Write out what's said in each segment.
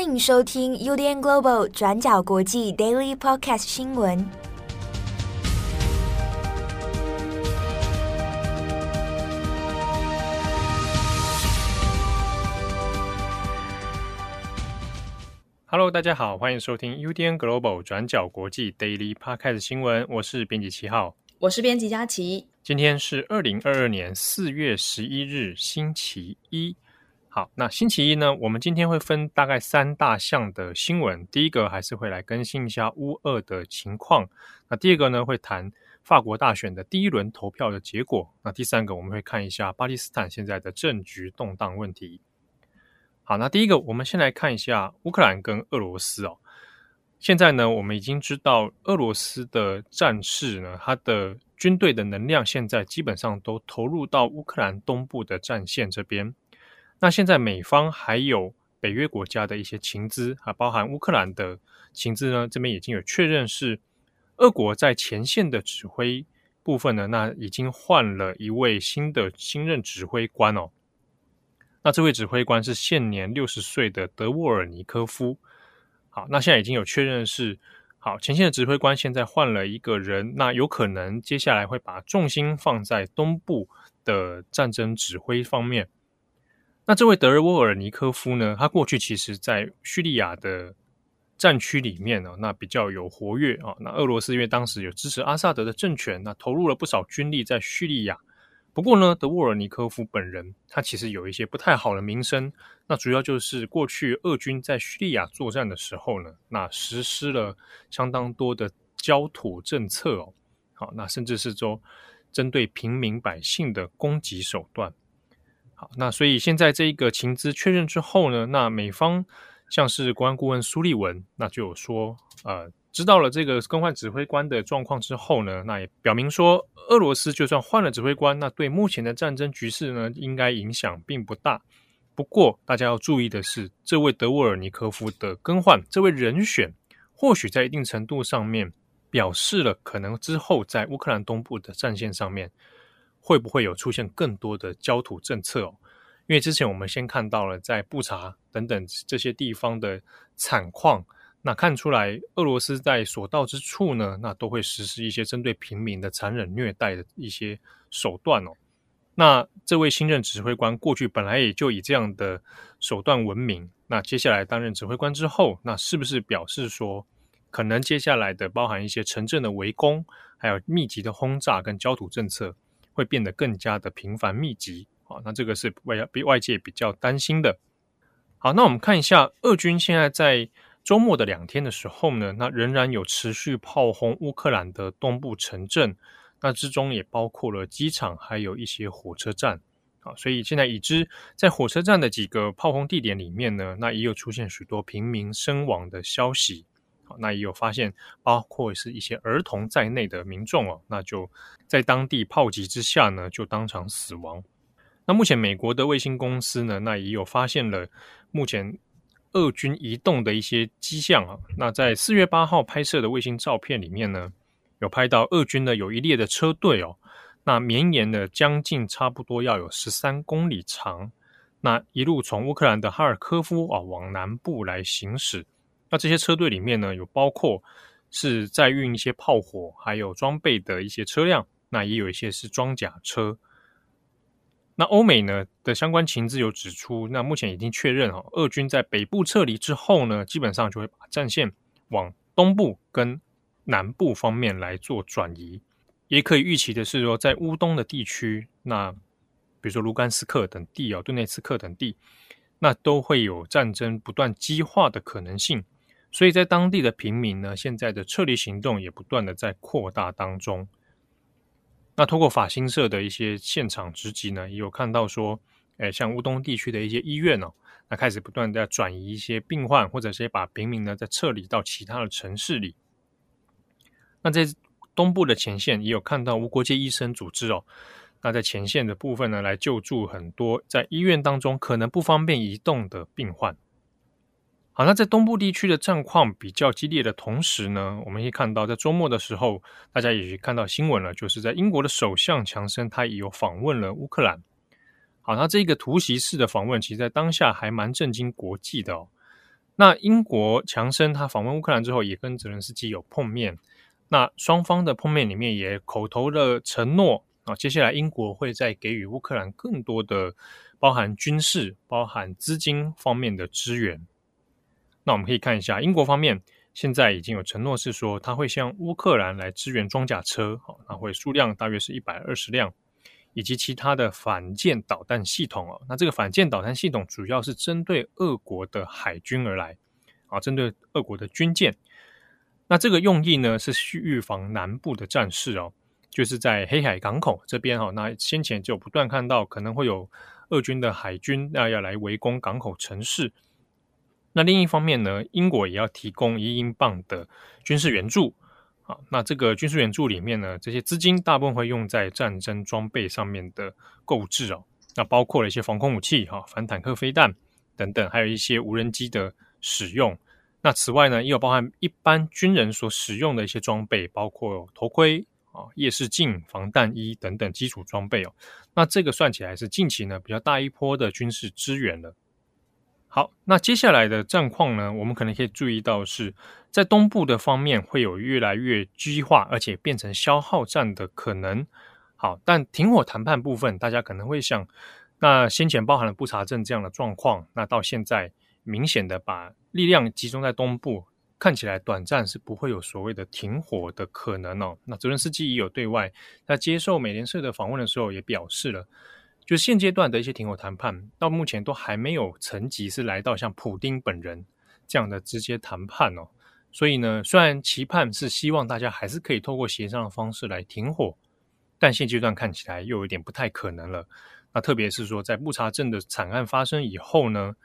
欢迎收听 UDN Global 转角国际 Daily Podcast 新闻。Hello，大家好，欢迎收听 UDN Global 转角国际 Daily Podcast 新闻。我是编辑七号，我是编辑佳琪。今天是二零二二年四月十一日，星期一。好，那星期一呢，我们今天会分大概三大项的新闻。第一个还是会来更新一下乌俄的情况。那第二个呢，会谈法国大选的第一轮投票的结果。那第三个，我们会看一下巴基斯坦现在的政局动荡问题。好，那第一个，我们先来看一下乌克兰跟俄罗斯哦。现在呢，我们已经知道俄罗斯的战士呢，他的军队的能量现在基本上都投入到乌克兰东部的战线这边。那现在美方还有北约国家的一些情资啊，包含乌克兰的情资呢，这边已经有确认是俄国在前线的指挥部分呢，那已经换了一位新的新任指挥官哦。那这位指挥官是现年六十岁的德沃尔尼科夫。好，那现在已经有确认是好前线的指挥官，现在换了一个人，那有可能接下来会把重心放在东部的战争指挥方面。那这位德沃尔尼科夫呢？他过去其实在叙利亚的战区里面呢，那比较有活跃啊。那俄罗斯因为当时有支持阿萨德的政权，那投入了不少军力在叙利亚。不过呢，德沃尔尼科夫本人他其实有一些不太好的名声。那主要就是过去俄军在叙利亚作战的时候呢，那实施了相当多的焦土政策哦。好，那甚至是说针对平民百姓的攻击手段。好，那所以现在这一个情资确认之后呢，那美方像是国安顾问苏利文，那就说，呃，知道了这个更换指挥官的状况之后呢，那也表明说，俄罗斯就算换了指挥官，那对目前的战争局势呢，应该影响并不大。不过，大家要注意的是，这位德沃尔尼科夫的更换，这位人选或许在一定程度上面表示了，可能之后在乌克兰东部的战线上面。会不会有出现更多的焦土政策？因为之前我们先看到了在布查等等这些地方的惨况，那看出来俄罗斯在所到之处呢，那都会实施一些针对平民的残忍虐待的一些手段哦。那这位新任指挥官过去本来也就以这样的手段闻名，那接下来担任指挥官之后，那是不是表示说，可能接下来的包含一些城镇的围攻，还有密集的轰炸跟焦土政策？会变得更加的频繁密集啊，那这个是外比外界比较担心的。好，那我们看一下，俄军现在在周末的两天的时候呢，那仍然有持续炮轰乌克兰的东部城镇，那之中也包括了机场，还有一些火车站啊。所以现在已知在火车站的几个炮轰地点里面呢，那也有出现许多平民身亡的消息。那也有发现，包括是一些儿童在内的民众哦，那就在当地炮击之下呢，就当场死亡。那目前美国的卫星公司呢，那也有发现了目前俄军移动的一些迹象啊。那在四月八号拍摄的卫星照片里面呢，有拍到俄军呢有一列的车队哦，那绵延的将近差不多要有十三公里长，那一路从乌克兰的哈尔科夫啊往南部来行驶。那这些车队里面呢，有包括是在运一些炮火还有装备的一些车辆，那也有一些是装甲车。那欧美呢的相关情资有指出，那目前已经确认哈，俄军在北部撤离之后呢，基本上就会把战线往东部跟南部方面来做转移。也可以预期的是说，在乌东的地区，那比如说卢甘斯克等地哦，顿内茨克等地，那都会有战争不断激化的可能性。所以在当地的平民呢，现在的撤离行动也不断的在扩大当中。那通过法新社的一些现场直击呢，也有看到说，诶，像乌东地区的一些医院哦，那开始不断的转移一些病患，或者是把平民呢再撤离到其他的城市里。那在东部的前线也有看到无国界医生组织哦，那在前线的部分呢，来救助很多在医院当中可能不方便移动的病患。好，那在东部地区的战况比较激烈的同时呢，我们可以看到，在周末的时候，大家也看到新闻了，就是在英国的首相强生，他也有访问了乌克兰。好，那这个突袭式的访问，其实在当下还蛮震惊国际的哦。那英国强生他访问乌克兰之后，也跟泽连斯基有碰面。那双方的碰面里面也口头的承诺啊，接下来英国会再给予乌克兰更多的包含军事、包含资金方面的支援。那我们可以看一下英国方面现在已经有承诺是说，他会向乌克兰来支援装甲车，好，那会数量大约是一百二十辆。以及其他的反舰导弹系统哦，那这个反舰导弹系统主要是针对俄国的海军而来啊，针对俄国的军舰。那这个用意呢，是去预防南部的战事哦，就是在黑海港口这边哈。那先前就不断看到可能会有俄军的海军那要来围攻港口城市。那另一方面呢，英国也要提供一英镑的军事援助啊。那这个军事援助里面呢，这些资金大部分会用在战争装备上面的购置哦。那包括了一些防空武器、哈反坦克飞弹等等，还有一些无人机的使用。那此外呢，也有包含一般军人所使用的一些装备，包括头盔啊、夜视镜、防弹衣等等基础装备哦。那这个算起来是近期呢比较大一波的军事支援了。好，那接下来的战况呢，我们可能可以注意到是在东部的方面会有越来越激化，而且变成消耗战的可能。好，但停火谈判部分，大家可能会想，那先前包含了布查镇这样的状况，那到现在明显的把力量集中在东部，看起来短暂是不会有所谓的停火的可能哦。那泽伦斯基也有对外在接受美联社的访问的时候也表示了。就现阶段的一些停火谈判，到目前都还没有层级是来到像普丁本人这样的直接谈判哦。所以呢，虽然期盼是希望大家还是可以透过协商的方式来停火，但现阶段看起来又有点不太可能了。那特别是说，在布查镇的惨案发生以后呢，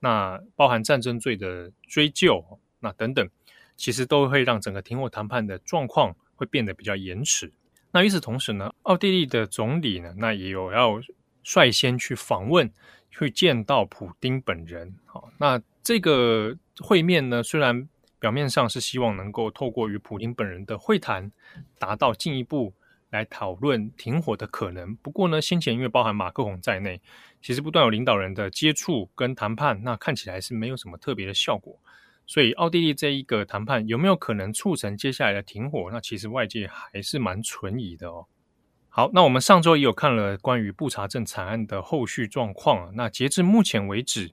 那包含战争罪的追究，那等等，其实都会让整个停火谈判的状况会变得比较延迟。那与此同时呢，奥地利的总理呢，那也有要。率先去访问，去见到普丁本人。好，那这个会面呢，虽然表面上是希望能够透过与普丁本人的会谈，达到进一步来讨论停火的可能。不过呢，先前因为包含马克宏在内，其实不断有领导人的接触跟谈判，那看起来是没有什么特别的效果。所以，奥地利这一个谈判有没有可能促成接下来的停火？那其实外界还是蛮存疑的哦。好，那我们上周也有看了关于布查镇惨案的后续状况。那截至目前为止，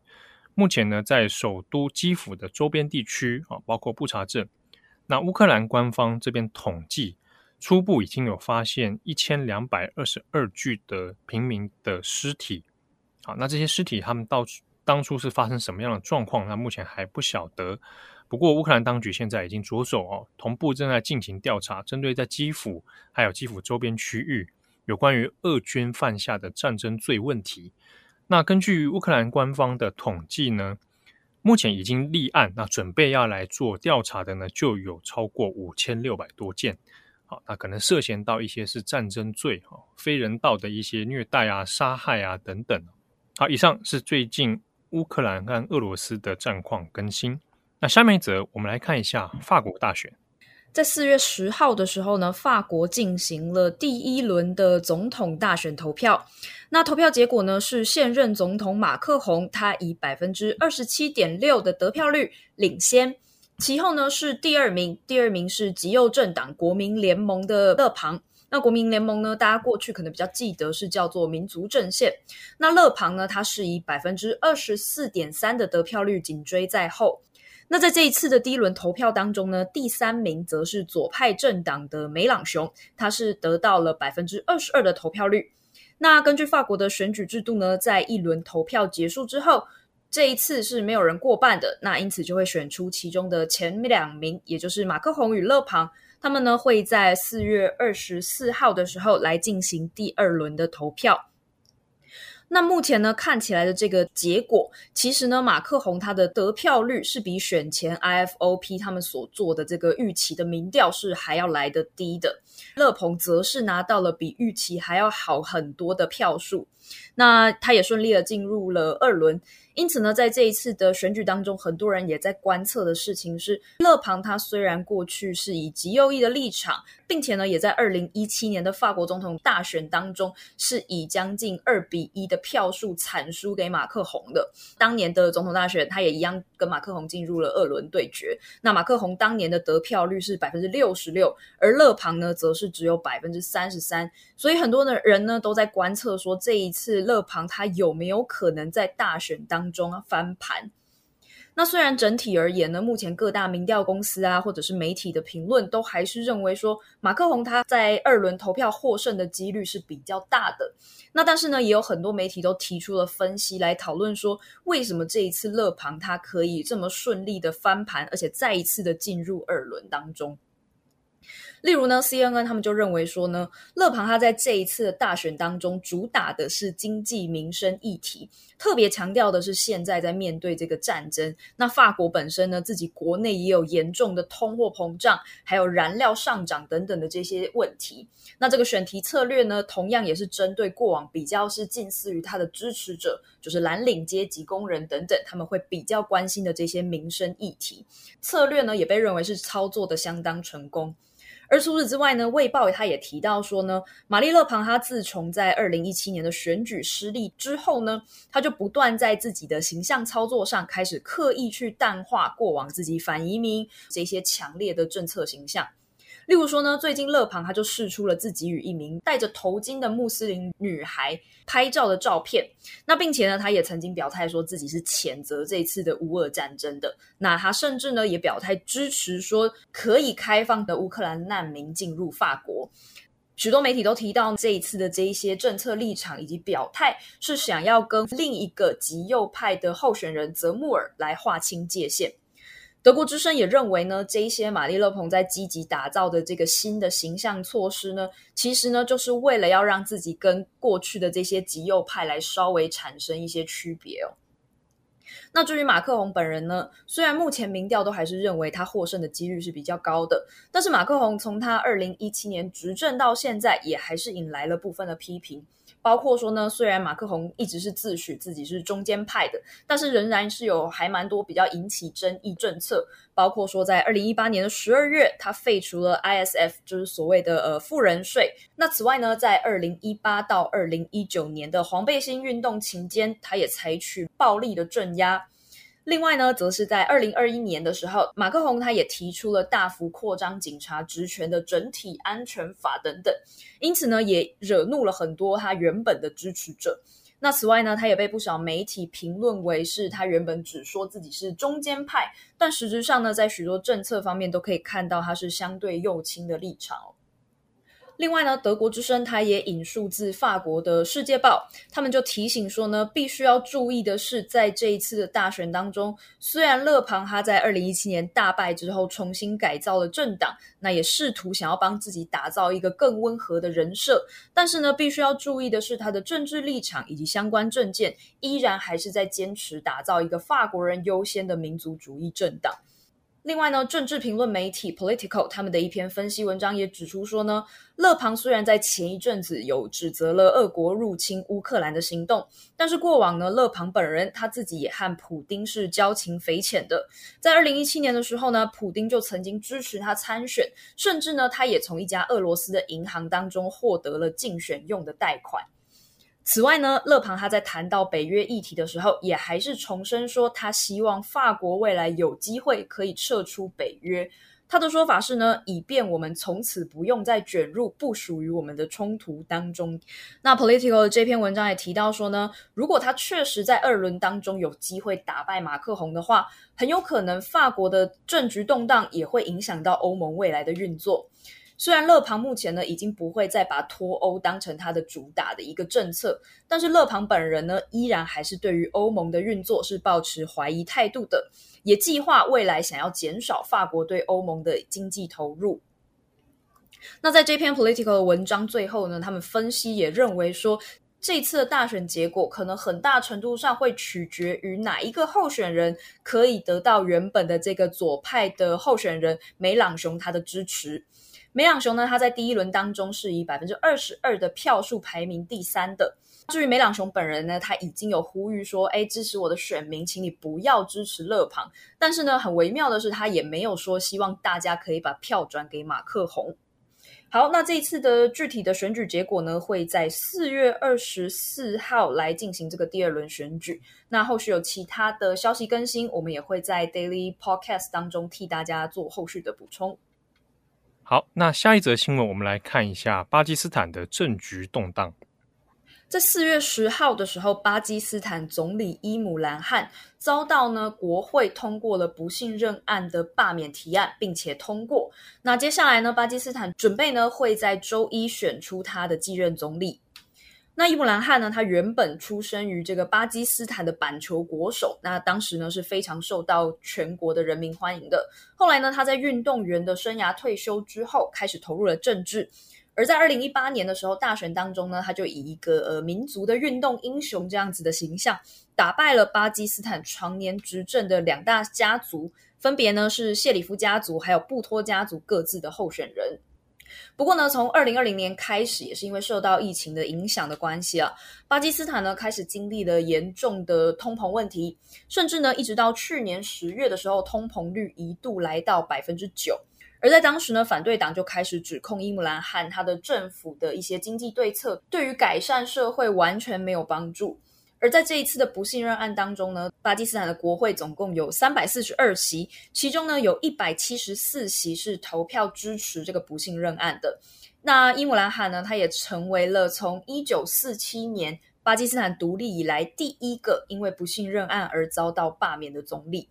目前呢，在首都基辅的周边地区啊，包括布查镇，那乌克兰官方这边统计，初步已经有发现一千两百二十二具的平民的尸体。好，那这些尸体他们到当初是发生什么样的状况？那目前还不晓得。不过，乌克兰当局现在已经着手哦，同步正在进行调查，针对在基辅还有基辅周边区域有关于俄军犯下的战争罪问题。那根据乌克兰官方的统计呢，目前已经立案，那准备要来做调查的呢，就有超过五千六百多件。好，那可能涉嫌到一些是战争罪，哈，非人道的一些虐待啊、杀害啊等等。好，以上是最近乌克兰跟俄罗斯的战况更新。那下面一则，我们来看一下法国大选。在四月十号的时候呢，法国进行了第一轮的总统大选投票。那投票结果呢，是现任总统马克宏，他以百分之二十七点六的得票率领先。其后呢是第二名，第二名是极右政党国民联盟的勒庞。那国民联盟呢，大家过去可能比较记得是叫做民族阵线。那勒庞呢，他是以百分之二十四点三的得票率紧追在后。那在这一次的第一轮投票当中呢，第三名则是左派政党的梅朗雄，他是得到了百分之二十二的投票率。那根据法国的选举制度呢，在一轮投票结束之后，这一次是没有人过半的，那因此就会选出其中的前两名，也就是马克宏与勒庞，他们呢会在四月二十四号的时候来进行第二轮的投票。那目前呢，看起来的这个结果，其实呢，马克宏他的得票率是比选前 IFOP 他们所做的这个预期的民调是还要来得低的。勒庞则是拿到了比预期还要好很多的票数，那他也顺利的进入了二轮。因此呢，在这一次的选举当中，很多人也在观测的事情是，勒庞他虽然过去是以极右翼的立场，并且呢，也在二零一七年的法国总统大选当中，是以将近二比一的票数惨输给马克宏的。当年的总统大选，他也一样跟马克宏进入了二轮对决。那马克宏当年的得票率是百分之六十六，而勒庞呢，则是只有百分之三十三。所以很多的人呢，都在观测说，这一次勒庞他有没有可能在大选当中翻盘。那虽然整体而言呢，目前各大民调公司啊，或者是媒体的评论，都还是认为说马克宏他在二轮投票获胜的几率是比较大的。那但是呢，也有很多媒体都提出了分析来讨论说，为什么这一次勒庞他可以这么顺利的翻盘，而且再一次的进入二轮当中。例如呢，CNN 他们就认为说呢，勒庞他在这一次的大选当中主打的是经济民生议题，特别强调的是现在在面对这个战争，那法国本身呢，自己国内也有严重的通货膨胀，还有燃料上涨等等的这些问题。那这个选题策略呢，同样也是针对过往比较是近似于他的支持者，就是蓝领阶级、工人等等，他们会比较关心的这些民生议题。策略呢，也被认为是操作的相当成功。而除此之外呢，《卫报》他也提到说呢，玛丽勒庞他自从在二零一七年的选举失利之后呢，他就不断在自己的形象操作上开始刻意去淡化过往自己反移民这些强烈的政策形象。例如说呢，最近勒庞他就释出了自己与一名戴着头巾的穆斯林女孩拍照的照片。那并且呢，他也曾经表态说自己是谴责这次的乌俄战争的。那他甚至呢也表态支持说可以开放的乌克兰难民进入法国。许多媒体都提到这一次的这一些政策立场以及表态，是想要跟另一个极右派的候选人泽穆尔来划清界限。德国之声也认为呢，这一些玛丽勒庞在积极打造的这个新的形象措施呢，其实呢，就是为了要让自己跟过去的这些极右派来稍微产生一些区别哦。那至于马克宏本人呢，虽然目前民调都还是认为他获胜的几率是比较高的，但是马克宏从他二零一七年执政到现在，也还是引来了部分的批评。包括说呢，虽然马克宏一直是自诩自己是中间派的，但是仍然是有还蛮多比较引起争议政策。包括说，在二零一八年的十二月，他废除了 ISF，就是所谓的呃富人税。那此外呢，在二零一八到二零一九年的黄背心运动期间，他也采取暴力的镇压。另外呢，则是在二零二一年的时候，马克宏他也提出了大幅扩张警察职权的整体安全法等等，因此呢，也惹怒了很多他原本的支持者。那此外呢，他也被不少媒体评论为是他原本只说自己是中间派，但实质上呢，在许多政策方面都可以看到他是相对右倾的立场。另外呢，德国之声他也引述自法国的《世界报》，他们就提醒说呢，必须要注意的是，在这一次的大选当中，虽然勒庞他在二零一七年大败之后重新改造了政党，那也试图想要帮自己打造一个更温和的人设，但是呢，必须要注意的是，他的政治立场以及相关政见依然还是在坚持打造一个法国人优先的民族主义政党。另外呢，政治评论媒体 Politico 他们的一篇分析文章也指出说呢，勒庞虽然在前一阵子有指责了俄国入侵乌克兰的行动，但是过往呢，勒庞本人他自己也和普丁是交情匪浅的。在二零一七年的时候呢，普丁就曾经支持他参选，甚至呢，他也从一家俄罗斯的银行当中获得了竞选用的贷款。此外呢，勒庞他在谈到北约议题的时候，也还是重申说，他希望法国未来有机会可以撤出北约。他的说法是呢，以便我们从此不用再卷入不属于我们的冲突当中。那 Political 的这篇文章也提到说呢，如果他确实在二轮当中有机会打败马克宏的话，很有可能法国的政局动荡也会影响到欧盟未来的运作。虽然勒庞目前呢已经不会再把脱欧当成他的主打的一个政策，但是勒庞本人呢依然还是对于欧盟的运作是抱持怀疑态度的，也计划未来想要减少法国对欧盟的经济投入。那在这篇 Political 的文章最后呢，他们分析也认为说，这次的大选结果可能很大程度上会取决于哪一个候选人可以得到原本的这个左派的候选人梅朗雄他的支持。梅朗雄呢，他在第一轮当中是以百分之二十二的票数排名第三的。至于梅朗雄本人呢，他已经有呼吁说：“哎，支持我的选民，请你不要支持勒庞。”但是呢，很微妙的是，他也没有说希望大家可以把票转给马克宏。好，那这一次的具体的选举结果呢，会在四月二十四号来进行这个第二轮选举。那后续有其他的消息更新，我们也会在 Daily Podcast 当中替大家做后续的补充。好，那下一则新闻，我们来看一下巴基斯坦的政局动荡。在四月十号的时候，巴基斯坦总理伊姆兰汗遭到呢国会通过了不信任案的罢免提案，并且通过。那接下来呢，巴基斯坦准备呢会在周一选出他的继任总理。那伊姆兰汗呢，他原本出生于这个巴基斯坦的板球国手，那当时呢是非常受到全国的人民欢迎的。后来呢，他在运动员的生涯退休之后，开始投入了政治。而在二零一八年的时候，大选当中呢，他就以一个呃民族的运动英雄这样子的形象，打败了巴基斯坦常年执政的两大家族，分别呢是谢里夫家族还有布托家族各自的候选人。不过呢，从二零二零年开始，也是因为受到疫情的影响的关系啊，巴基斯坦呢开始经历了严重的通膨问题，甚至呢一直到去年十月的时候，通膨率一度来到百分之九。而在当时呢，反对党就开始指控伊姆兰汗他的政府的一些经济对策对于改善社会完全没有帮助。而在这一次的不信任案当中呢，巴基斯坦的国会总共有三百四十二席，其中呢有一百七十四席是投票支持这个不信任案的。那伊姆兰汗呢，他也成为了从一九四七年巴基斯坦独立以来第一个因为不信任案而遭到罢免的总理。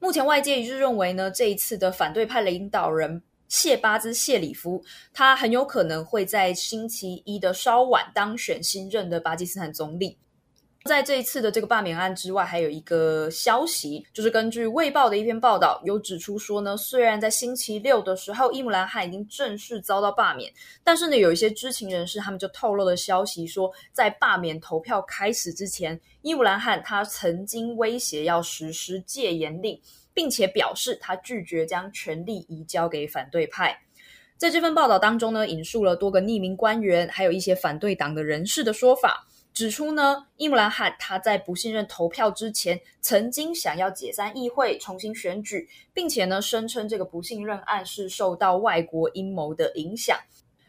目前外界一致认为呢，这一次的反对派领导人谢巴兹·谢里夫，他很有可能会在星期一的稍晚当选新任的巴基斯坦总理。在这一次的这个罢免案之外，还有一个消息，就是根据《卫报》的一篇报道，有指出说呢，虽然在星期六的时候，伊姆兰汗已经正式遭到罢免，但是呢，有一些知情人士他们就透露了消息说，在罢免投票开始之前，伊姆兰汗他曾经威胁要实施戒严令，并且表示他拒绝将权力移交给反对派。在这份报道当中呢，引述了多个匿名官员，还有一些反对党的人士的说法。指出呢，伊姆兰汗他在不信任投票之前，曾经想要解散议会、重新选举，并且呢，声称这个不信任案是受到外国阴谋的影响。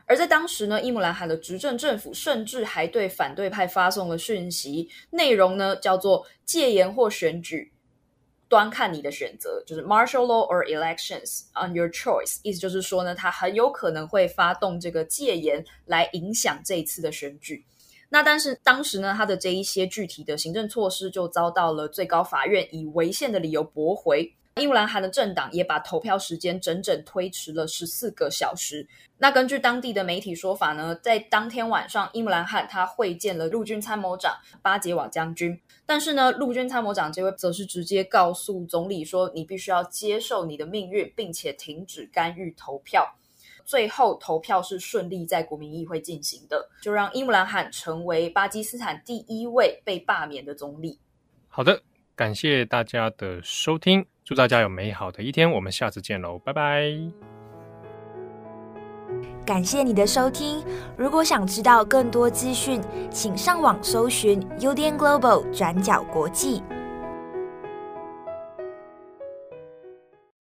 而在当时呢，伊姆兰汗的执政政府甚至还对反对派发送了讯息，内容呢叫做“戒严或选举，端看你的选择”，就是 “Martial law or elections on your choice”。意思就是说呢，他很有可能会发动这个戒严来影响这一次的选举。那但是当时呢，他的这一些具体的行政措施就遭到了最高法院以违宪的理由驳回。伊姆兰汗的政党也把投票时间整整推迟了十四个小时。那根据当地的媒体说法呢，在当天晚上，伊姆兰汗他会见了陆军参谋长巴杰瓦将军，但是呢，陆军参谋长这位则是直接告诉总理说：“你必须要接受你的命运，并且停止干预投票。”最后投票是顺利在国民议会进行的，就让伊姆兰汗成为巴基斯坦第一位被罢免的总理。好的，感谢大家的收听，祝大家有美好的一天，我们下次见喽，拜拜。感谢你的收听，如果想知道更多资讯，请上网搜寻 UDN Global 转角国际。